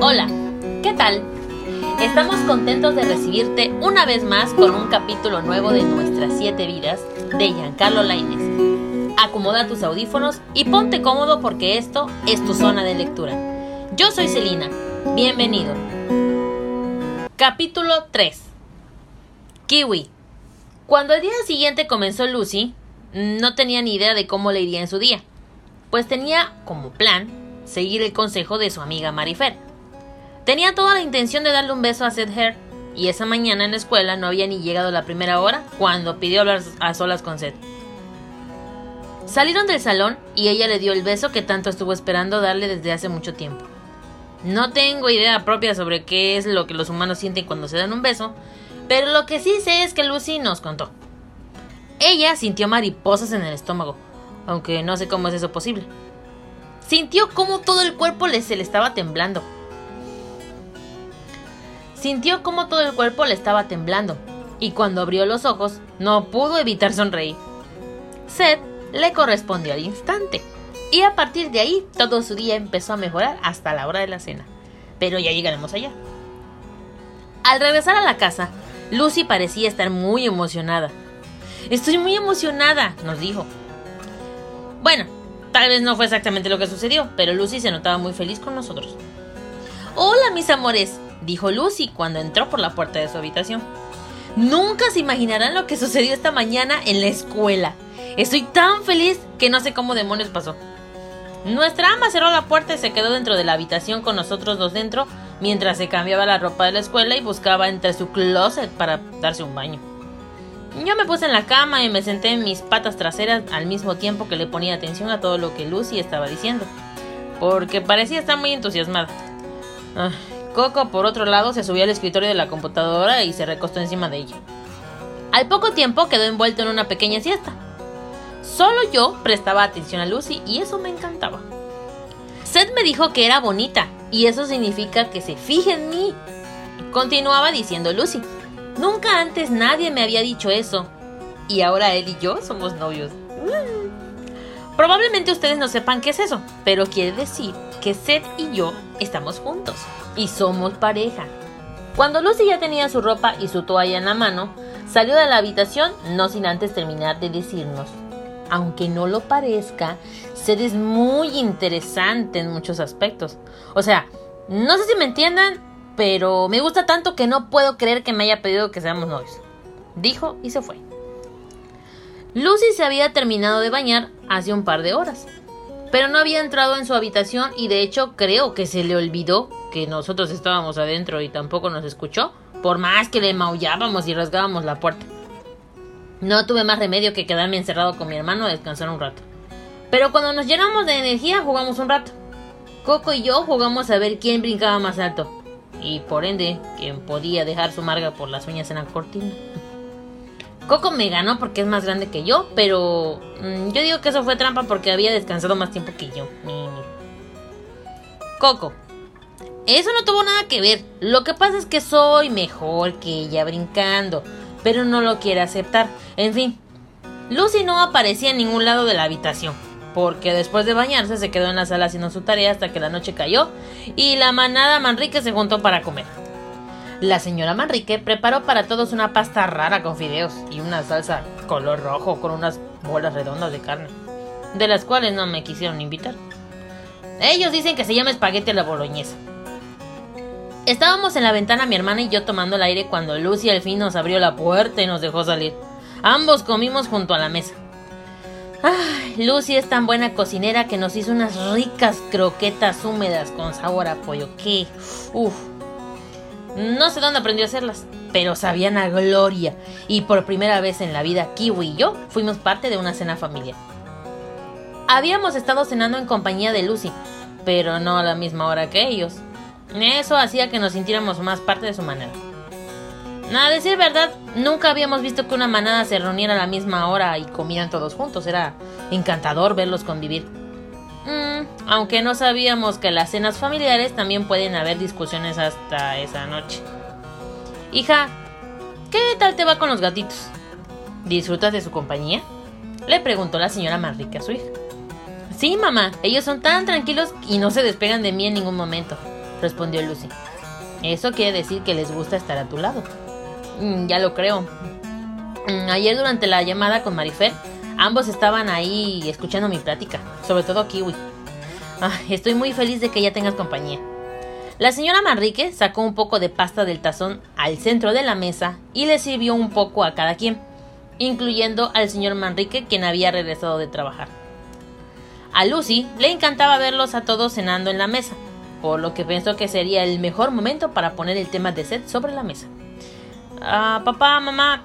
Hola, ¿qué tal? Estamos contentos de recibirte una vez más con un capítulo nuevo de Nuestras siete vidas de Giancarlo Laines. Acomoda tus audífonos y ponte cómodo porque esto es tu zona de lectura. Yo soy Celina, bienvenido. Capítulo 3 Kiwi Cuando el día siguiente comenzó Lucy, no tenía ni idea de cómo le iría en su día, pues tenía como plan seguir el consejo de su amiga Marifer Tenía toda la intención de darle un beso a Seth Hare, y esa mañana en la escuela no había ni llegado la primera hora cuando pidió hablar a solas con Seth. Salieron del salón y ella le dio el beso que tanto estuvo esperando darle desde hace mucho tiempo. No tengo idea propia sobre qué es lo que los humanos sienten cuando se dan un beso, pero lo que sí sé es que Lucy nos contó. Ella sintió mariposas en el estómago, aunque no sé cómo es eso posible. Sintió como todo el cuerpo le se le estaba temblando Sintió como todo el cuerpo le estaba temblando, y cuando abrió los ojos no pudo evitar sonreír. Seth le correspondió al instante, y a partir de ahí todo su día empezó a mejorar hasta la hora de la cena. Pero ya llegaremos allá. Al regresar a la casa, Lucy parecía estar muy emocionada. Estoy muy emocionada, nos dijo. Bueno, tal vez no fue exactamente lo que sucedió, pero Lucy se notaba muy feliz con nosotros. Hola, mis amores, dijo Lucy cuando entró por la puerta de su habitación. Nunca se imaginarán lo que sucedió esta mañana en la escuela. Estoy tan feliz que no sé cómo demonios pasó. Nuestra ama cerró la puerta y se quedó dentro de la habitación con nosotros dos dentro mientras se cambiaba la ropa de la escuela y buscaba entre su closet para darse un baño. Yo me puse en la cama y me senté en mis patas traseras al mismo tiempo que le ponía atención a todo lo que Lucy estaba diciendo, porque parecía estar muy entusiasmada. Coco, por otro lado, se subió al escritorio de la computadora y se recostó encima de ella. Al poco tiempo quedó envuelto en una pequeña siesta. Solo yo prestaba atención a Lucy y eso me encantaba. Seth me dijo que era bonita y eso significa que se fije en mí. Continuaba diciendo Lucy. Nunca antes nadie me había dicho eso. Y ahora él y yo somos novios. Probablemente ustedes no sepan qué es eso, pero quiere decir que Seth y yo estamos juntos y somos pareja. Cuando Lucy ya tenía su ropa y su toalla en la mano, salió de la habitación no sin antes terminar de decirnos, aunque no lo parezca, Seth es muy interesante en muchos aspectos. O sea, no sé si me entiendan, pero me gusta tanto que no puedo creer que me haya pedido que seamos novios. Dijo y se fue. Lucy se había terminado de bañar hace un par de horas pero no había entrado en su habitación y de hecho creo que se le olvidó que nosotros estábamos adentro y tampoco nos escuchó, por más que le maullábamos y rasgábamos la puerta. No tuve más remedio que quedarme encerrado con mi hermano a descansar un rato. Pero cuando nos llenamos de energía jugamos un rato. Coco y yo jugamos a ver quién brincaba más alto. Y por ende, quién podía dejar su marga por las uñas en la cortina. Coco me ganó porque es más grande que yo, pero mm, yo digo que eso fue trampa porque había descansado más tiempo que yo. Coco. Eso no tuvo nada que ver. Lo que pasa es que soy mejor que ella brincando, pero no lo quiere aceptar. En fin, Lucy no aparecía en ningún lado de la habitación, porque después de bañarse se quedó en la sala haciendo su tarea hasta que la noche cayó y la manada Manrique se juntó para comer. La señora Manrique preparó para todos una pasta rara con fideos y una salsa color rojo con unas bolas redondas de carne, de las cuales no me quisieron invitar. Ellos dicen que se llama espagueti a la boloñesa. Estábamos en la ventana mi hermana y yo tomando el aire cuando Lucy al fin nos abrió la puerta y nos dejó salir. Ambos comimos junto a la mesa. Ay, Lucy es tan buena cocinera que nos hizo unas ricas croquetas húmedas con sabor a pollo. ¡Qué! ¡Uf! No sé dónde aprendió a hacerlas, pero sabían a gloria. Y por primera vez en la vida, Kiwi y yo fuimos parte de una cena familiar. Habíamos estado cenando en compañía de Lucy, pero no a la misma hora que ellos. Eso hacía que nos sintiéramos más parte de su manera. A decir verdad, nunca habíamos visto que una manada se reuniera a la misma hora y comieran todos juntos. Era encantador verlos convivir. Mm, aunque no sabíamos que las cenas familiares también pueden haber discusiones hasta esa noche. Hija, ¿qué tal te va con los gatitos? ¿Disfrutas de su compañía? Le preguntó la señora Manrique a su hija. Sí, mamá, ellos son tan tranquilos y no se despegan de mí en ningún momento. respondió Lucy. Eso quiere decir que les gusta estar a tu lado. Mm, ya lo creo. Mm, ayer durante la llamada con Marifer, ambos estaban ahí escuchando mi plática, sobre todo Kiwi. estoy muy feliz de que ya tengas compañía. La señora Manrique sacó un poco de pasta del tazón al centro de la mesa y le sirvió un poco a cada quien, incluyendo al señor Manrique quien había regresado de trabajar. A Lucy le encantaba verlos a todos cenando en la mesa, por lo que pensó que sería el mejor momento para poner el tema de Seth sobre la mesa. Ah, papá, mamá,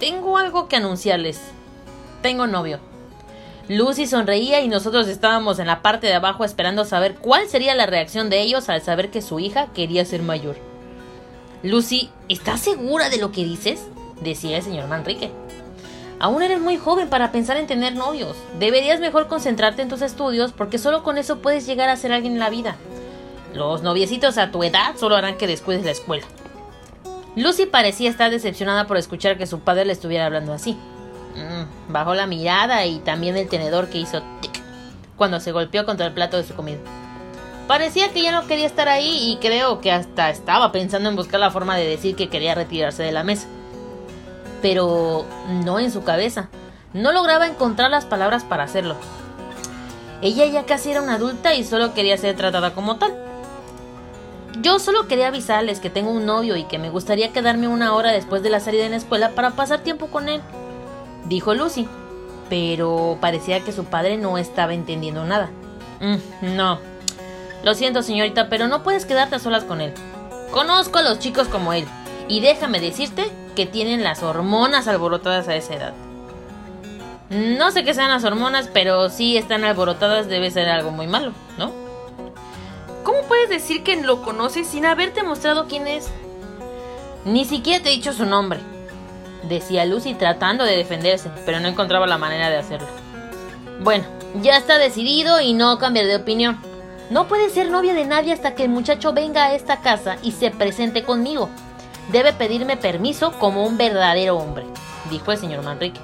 tengo algo que anunciarles. Tengo novio. Lucy sonreía y nosotros estábamos en la parte de abajo esperando saber cuál sería la reacción de ellos al saber que su hija quería ser mayor. Lucy, ¿estás segura de lo que dices? decía el señor Manrique. Aún eres muy joven para pensar en tener novios. Deberías mejor concentrarte en tus estudios porque solo con eso puedes llegar a ser alguien en la vida. Los noviecitos a tu edad solo harán que descuides la escuela. Lucy parecía estar decepcionada por escuchar que su padre le estuviera hablando así. Mm, bajó la mirada y también el tenedor que hizo tic cuando se golpeó contra el plato de su comida. Parecía que ya no quería estar ahí y creo que hasta estaba pensando en buscar la forma de decir que quería retirarse de la mesa. Pero no en su cabeza. No lograba encontrar las palabras para hacerlo. Ella ya casi era una adulta y solo quería ser tratada como tal. Yo solo quería avisarles que tengo un novio y que me gustaría quedarme una hora después de la salida en la escuela para pasar tiempo con él dijo Lucy, pero parecía que su padre no estaba entendiendo nada. Mm, no. Lo siento, señorita, pero no puedes quedarte a solas con él. Conozco a los chicos como él, y déjame decirte que tienen las hormonas alborotadas a esa edad. No sé qué sean las hormonas, pero si están alborotadas debe ser algo muy malo, ¿no? ¿Cómo puedes decir que lo conoces sin haberte mostrado quién es? Ni siquiera te he dicho su nombre decía Lucy tratando de defenderse, pero no encontraba la manera de hacerlo. Bueno, ya está decidido y no cambiar de opinión. No puede ser novia de nadie hasta que el muchacho venga a esta casa y se presente conmigo. Debe pedirme permiso como un verdadero hombre, dijo el señor Manrique.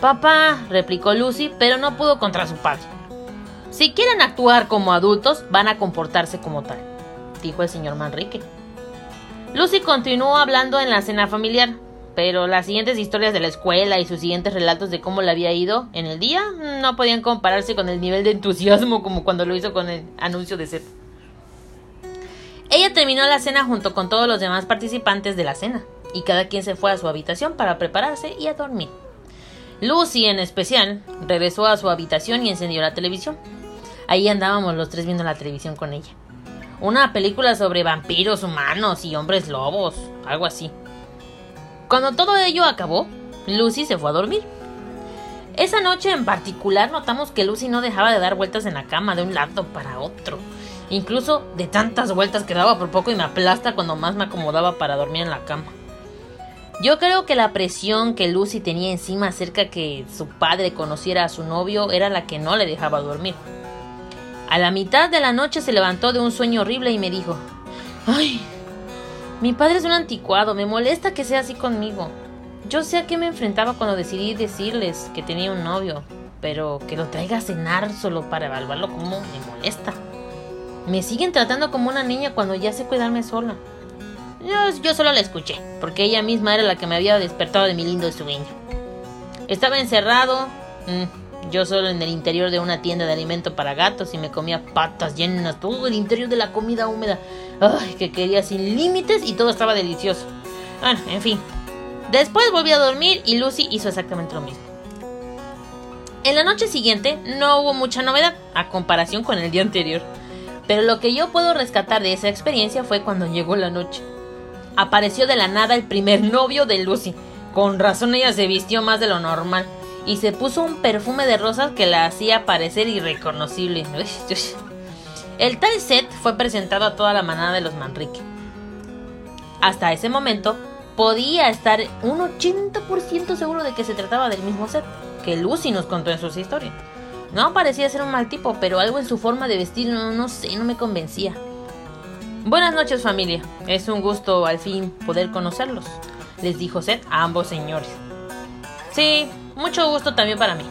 Papá, replicó Lucy, pero no pudo contra su padre. Si quieren actuar como adultos, van a comportarse como tal, dijo el señor Manrique. Lucy continuó hablando en la cena familiar, pero las siguientes historias de la escuela y sus siguientes relatos de cómo le había ido en el día no podían compararse con el nivel de entusiasmo como cuando lo hizo con el anuncio de Seth. Ella terminó la cena junto con todos los demás participantes de la cena, y cada quien se fue a su habitación para prepararse y a dormir. Lucy, en especial, regresó a su habitación y encendió la televisión. Ahí andábamos los tres viendo la televisión con ella. Una película sobre vampiros humanos y hombres lobos, algo así. Cuando todo ello acabó, Lucy se fue a dormir. Esa noche en particular notamos que Lucy no dejaba de dar vueltas en la cama de un lado para otro. Incluso de tantas vueltas que daba por poco y me aplasta cuando más me acomodaba para dormir en la cama. Yo creo que la presión que Lucy tenía encima acerca que su padre conociera a su novio era la que no le dejaba dormir. A la mitad de la noche se levantó de un sueño horrible y me dijo, ¡Ay! Mi padre es un anticuado, me molesta que sea así conmigo. Yo sé a qué me enfrentaba cuando decidí decirles que tenía un novio, pero que lo traiga a cenar solo para evaluarlo como me molesta. Me siguen tratando como una niña cuando ya sé cuidarme sola. Yo, yo solo la escuché, porque ella misma era la que me había despertado de mi lindo sueño. Estaba encerrado, mm, yo solo en el interior de una tienda de alimento para gatos y me comía patas llenas, todo el interior de la comida húmeda. Ay, que quería sin límites y todo estaba delicioso. En fin. Después volví a dormir y Lucy hizo exactamente lo mismo. En la noche siguiente no hubo mucha novedad a comparación con el día anterior. Pero lo que yo puedo rescatar de esa experiencia fue cuando llegó la noche. Apareció de la nada el primer novio de Lucy. Con razón ella se vistió más de lo normal y se puso un perfume de rosas que la hacía parecer irreconocible. El tal set fue presentado a toda la manada de los Manrique. Hasta ese momento podía estar un 80% seguro de que se trataba del mismo set que Lucy nos contó en sus historias. No parecía ser un mal tipo, pero algo en su forma de vestir no, no sé, no me convencía. Buenas noches familia, es un gusto al fin poder conocerlos, les dijo Seth a ambos señores. Sí, mucho gusto también para mí,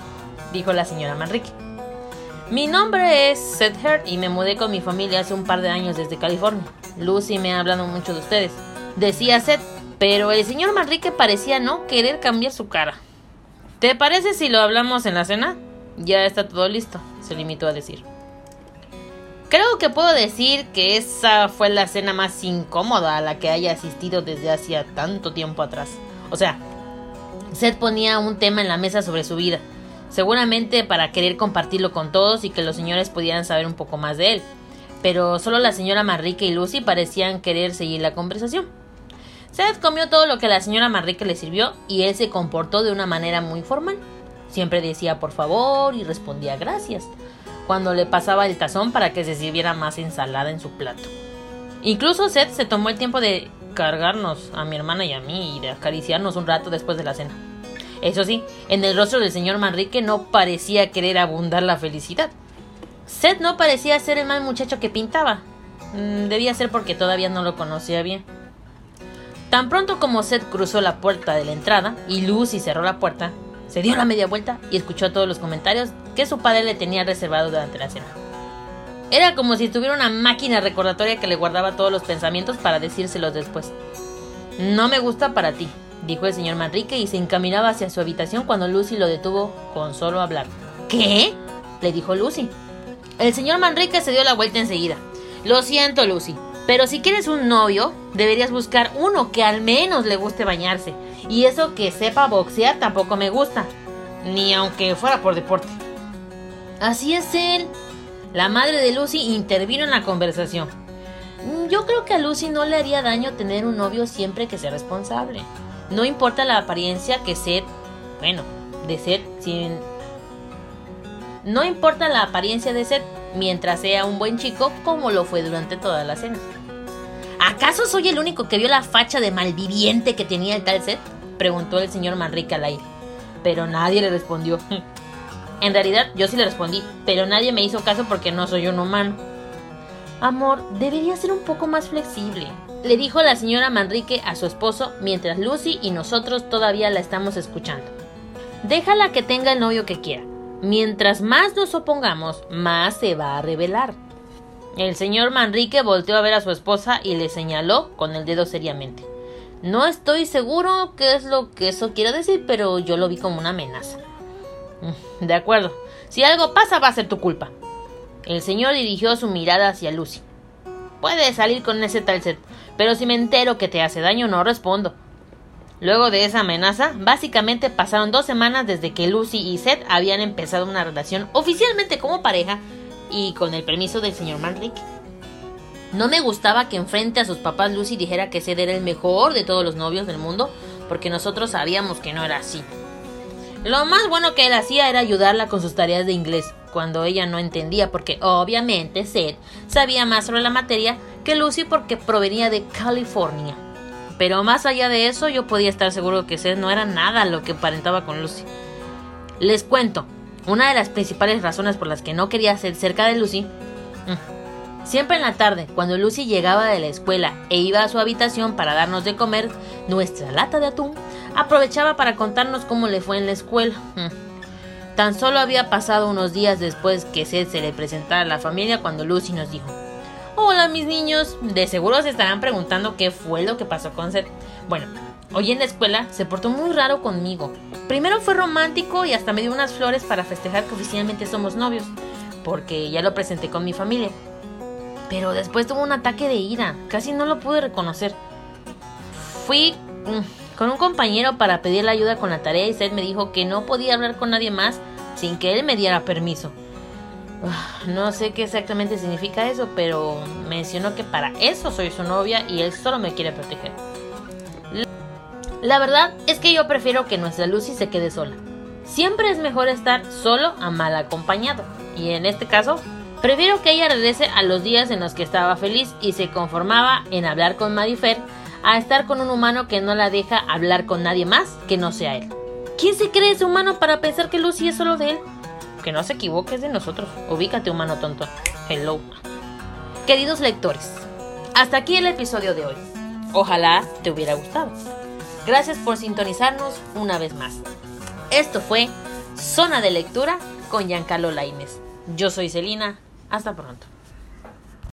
dijo la señora Manrique. Mi nombre es Seth Hurt y me mudé con mi familia hace un par de años desde California. Lucy me ha hablado mucho de ustedes, decía Seth, pero el señor Manrique parecía no querer cambiar su cara. ¿Te parece si lo hablamos en la cena? Ya está todo listo, se limitó a decir. Creo que puedo decir que esa fue la cena más incómoda a la que haya asistido desde hacía tanto tiempo atrás. O sea, Seth ponía un tema en la mesa sobre su vida, seguramente para querer compartirlo con todos y que los señores pudieran saber un poco más de él. Pero solo la señora Manrique y Lucy parecían querer seguir la conversación. Seth comió todo lo que la señora Manrique le sirvió y él se comportó de una manera muy formal. Siempre decía por favor y respondía gracias cuando le pasaba el tazón para que se sirviera más ensalada en su plato. Incluso Seth se tomó el tiempo de cargarnos a mi hermana y a mí y de acariciarnos un rato después de la cena. Eso sí, en el rostro del señor Manrique no parecía querer abundar la felicidad. Seth no parecía ser el mal muchacho que pintaba. Mm, debía ser porque todavía no lo conocía bien. Tan pronto como Seth cruzó la puerta de la entrada y Lucy cerró la puerta, se dio la media vuelta y escuchó todos los comentarios que su padre le tenía reservado durante la cena. Era como si tuviera una máquina recordatoria que le guardaba todos los pensamientos para decírselos después. No me gusta para ti, dijo el señor Manrique y se encaminaba hacia su habitación cuando Lucy lo detuvo con solo hablar. ¿Qué? le dijo Lucy. El señor Manrique se dio la vuelta enseguida. Lo siento, Lucy, pero si quieres un novio, deberías buscar uno que al menos le guste bañarse. Y eso que sepa boxear tampoco me gusta. Ni aunque fuera por deporte. Así es él. La madre de Lucy intervino en la conversación. Yo creo que a Lucy no le haría daño tener un novio siempre que sea responsable. No importa la apariencia que ser, bueno, de ser sin... No importa la apariencia de Seth mientras sea un buen chico como lo fue durante toda la cena. ¿Acaso soy el único que vio la facha de malviviente que tenía el tal Seth? preguntó el señor Manrique al aire. Pero nadie le respondió. en realidad yo sí le respondí, pero nadie me hizo caso porque no soy un humano. Amor, debería ser un poco más flexible, le dijo la señora Manrique a su esposo mientras Lucy y nosotros todavía la estamos escuchando. Déjala que tenga el novio que quiera. Mientras más nos opongamos, más se va a revelar. El señor Manrique volteó a ver a su esposa y le señaló con el dedo seriamente. No estoy seguro qué es lo que eso quiere decir, pero yo lo vi como una amenaza. Mm, de acuerdo. Si algo pasa va a ser tu culpa. El señor dirigió su mirada hacia Lucy. Puedes salir con ese tal set, pero si me entero que te hace daño no respondo. Luego de esa amenaza, básicamente pasaron dos semanas desde que Lucy y Seth habían empezado una relación oficialmente como pareja y con el permiso del señor Manrique. No me gustaba que enfrente a sus papás Lucy dijera que Seth era el mejor de todos los novios del mundo, porque nosotros sabíamos que no era así. Lo más bueno que él hacía era ayudarla con sus tareas de inglés, cuando ella no entendía, porque obviamente Seth sabía más sobre la materia que Lucy porque provenía de California. Pero más allá de eso, yo podía estar seguro que Seth no era nada lo que aparentaba con Lucy. Les cuento, una de las principales razones por las que no quería ser cerca de Lucy mm, Siempre en la tarde, cuando Lucy llegaba de la escuela e iba a su habitación para darnos de comer nuestra lata de atún, aprovechaba para contarnos cómo le fue en la escuela. Tan solo había pasado unos días después que Seth se le presentara a la familia cuando Lucy nos dijo, Hola mis niños, de seguro se estarán preguntando qué fue lo que pasó con Seth. Bueno, hoy en la escuela se portó muy raro conmigo. Primero fue romántico y hasta me dio unas flores para festejar que oficialmente somos novios, porque ya lo presenté con mi familia. Pero después tuvo un ataque de ira. Casi no lo pude reconocer. Fui mm, con un compañero para pedirle ayuda con la tarea y Seth me dijo que no podía hablar con nadie más sin que él me diera permiso. No sé qué exactamente significa eso, pero mencionó que para eso soy su novia y él solo me quiere proteger. La verdad es que yo prefiero que nuestra Lucy se quede sola. Siempre es mejor estar solo a mal acompañado. Y en este caso, Prefiero que ella regrese a los días en los que estaba feliz y se conformaba en hablar con Marifer a estar con un humano que no la deja hablar con nadie más que no sea él. ¿Quién se cree ese humano para pensar que Lucy es solo de él? Que no se equivoque, de nosotros. Ubícate, humano tonto. Hello. Queridos lectores, hasta aquí el episodio de hoy. Ojalá te hubiera gustado. Gracias por sintonizarnos una vez más. Esto fue Zona de Lectura con Giancarlo Laines. Yo soy Celina. Hasta pronto.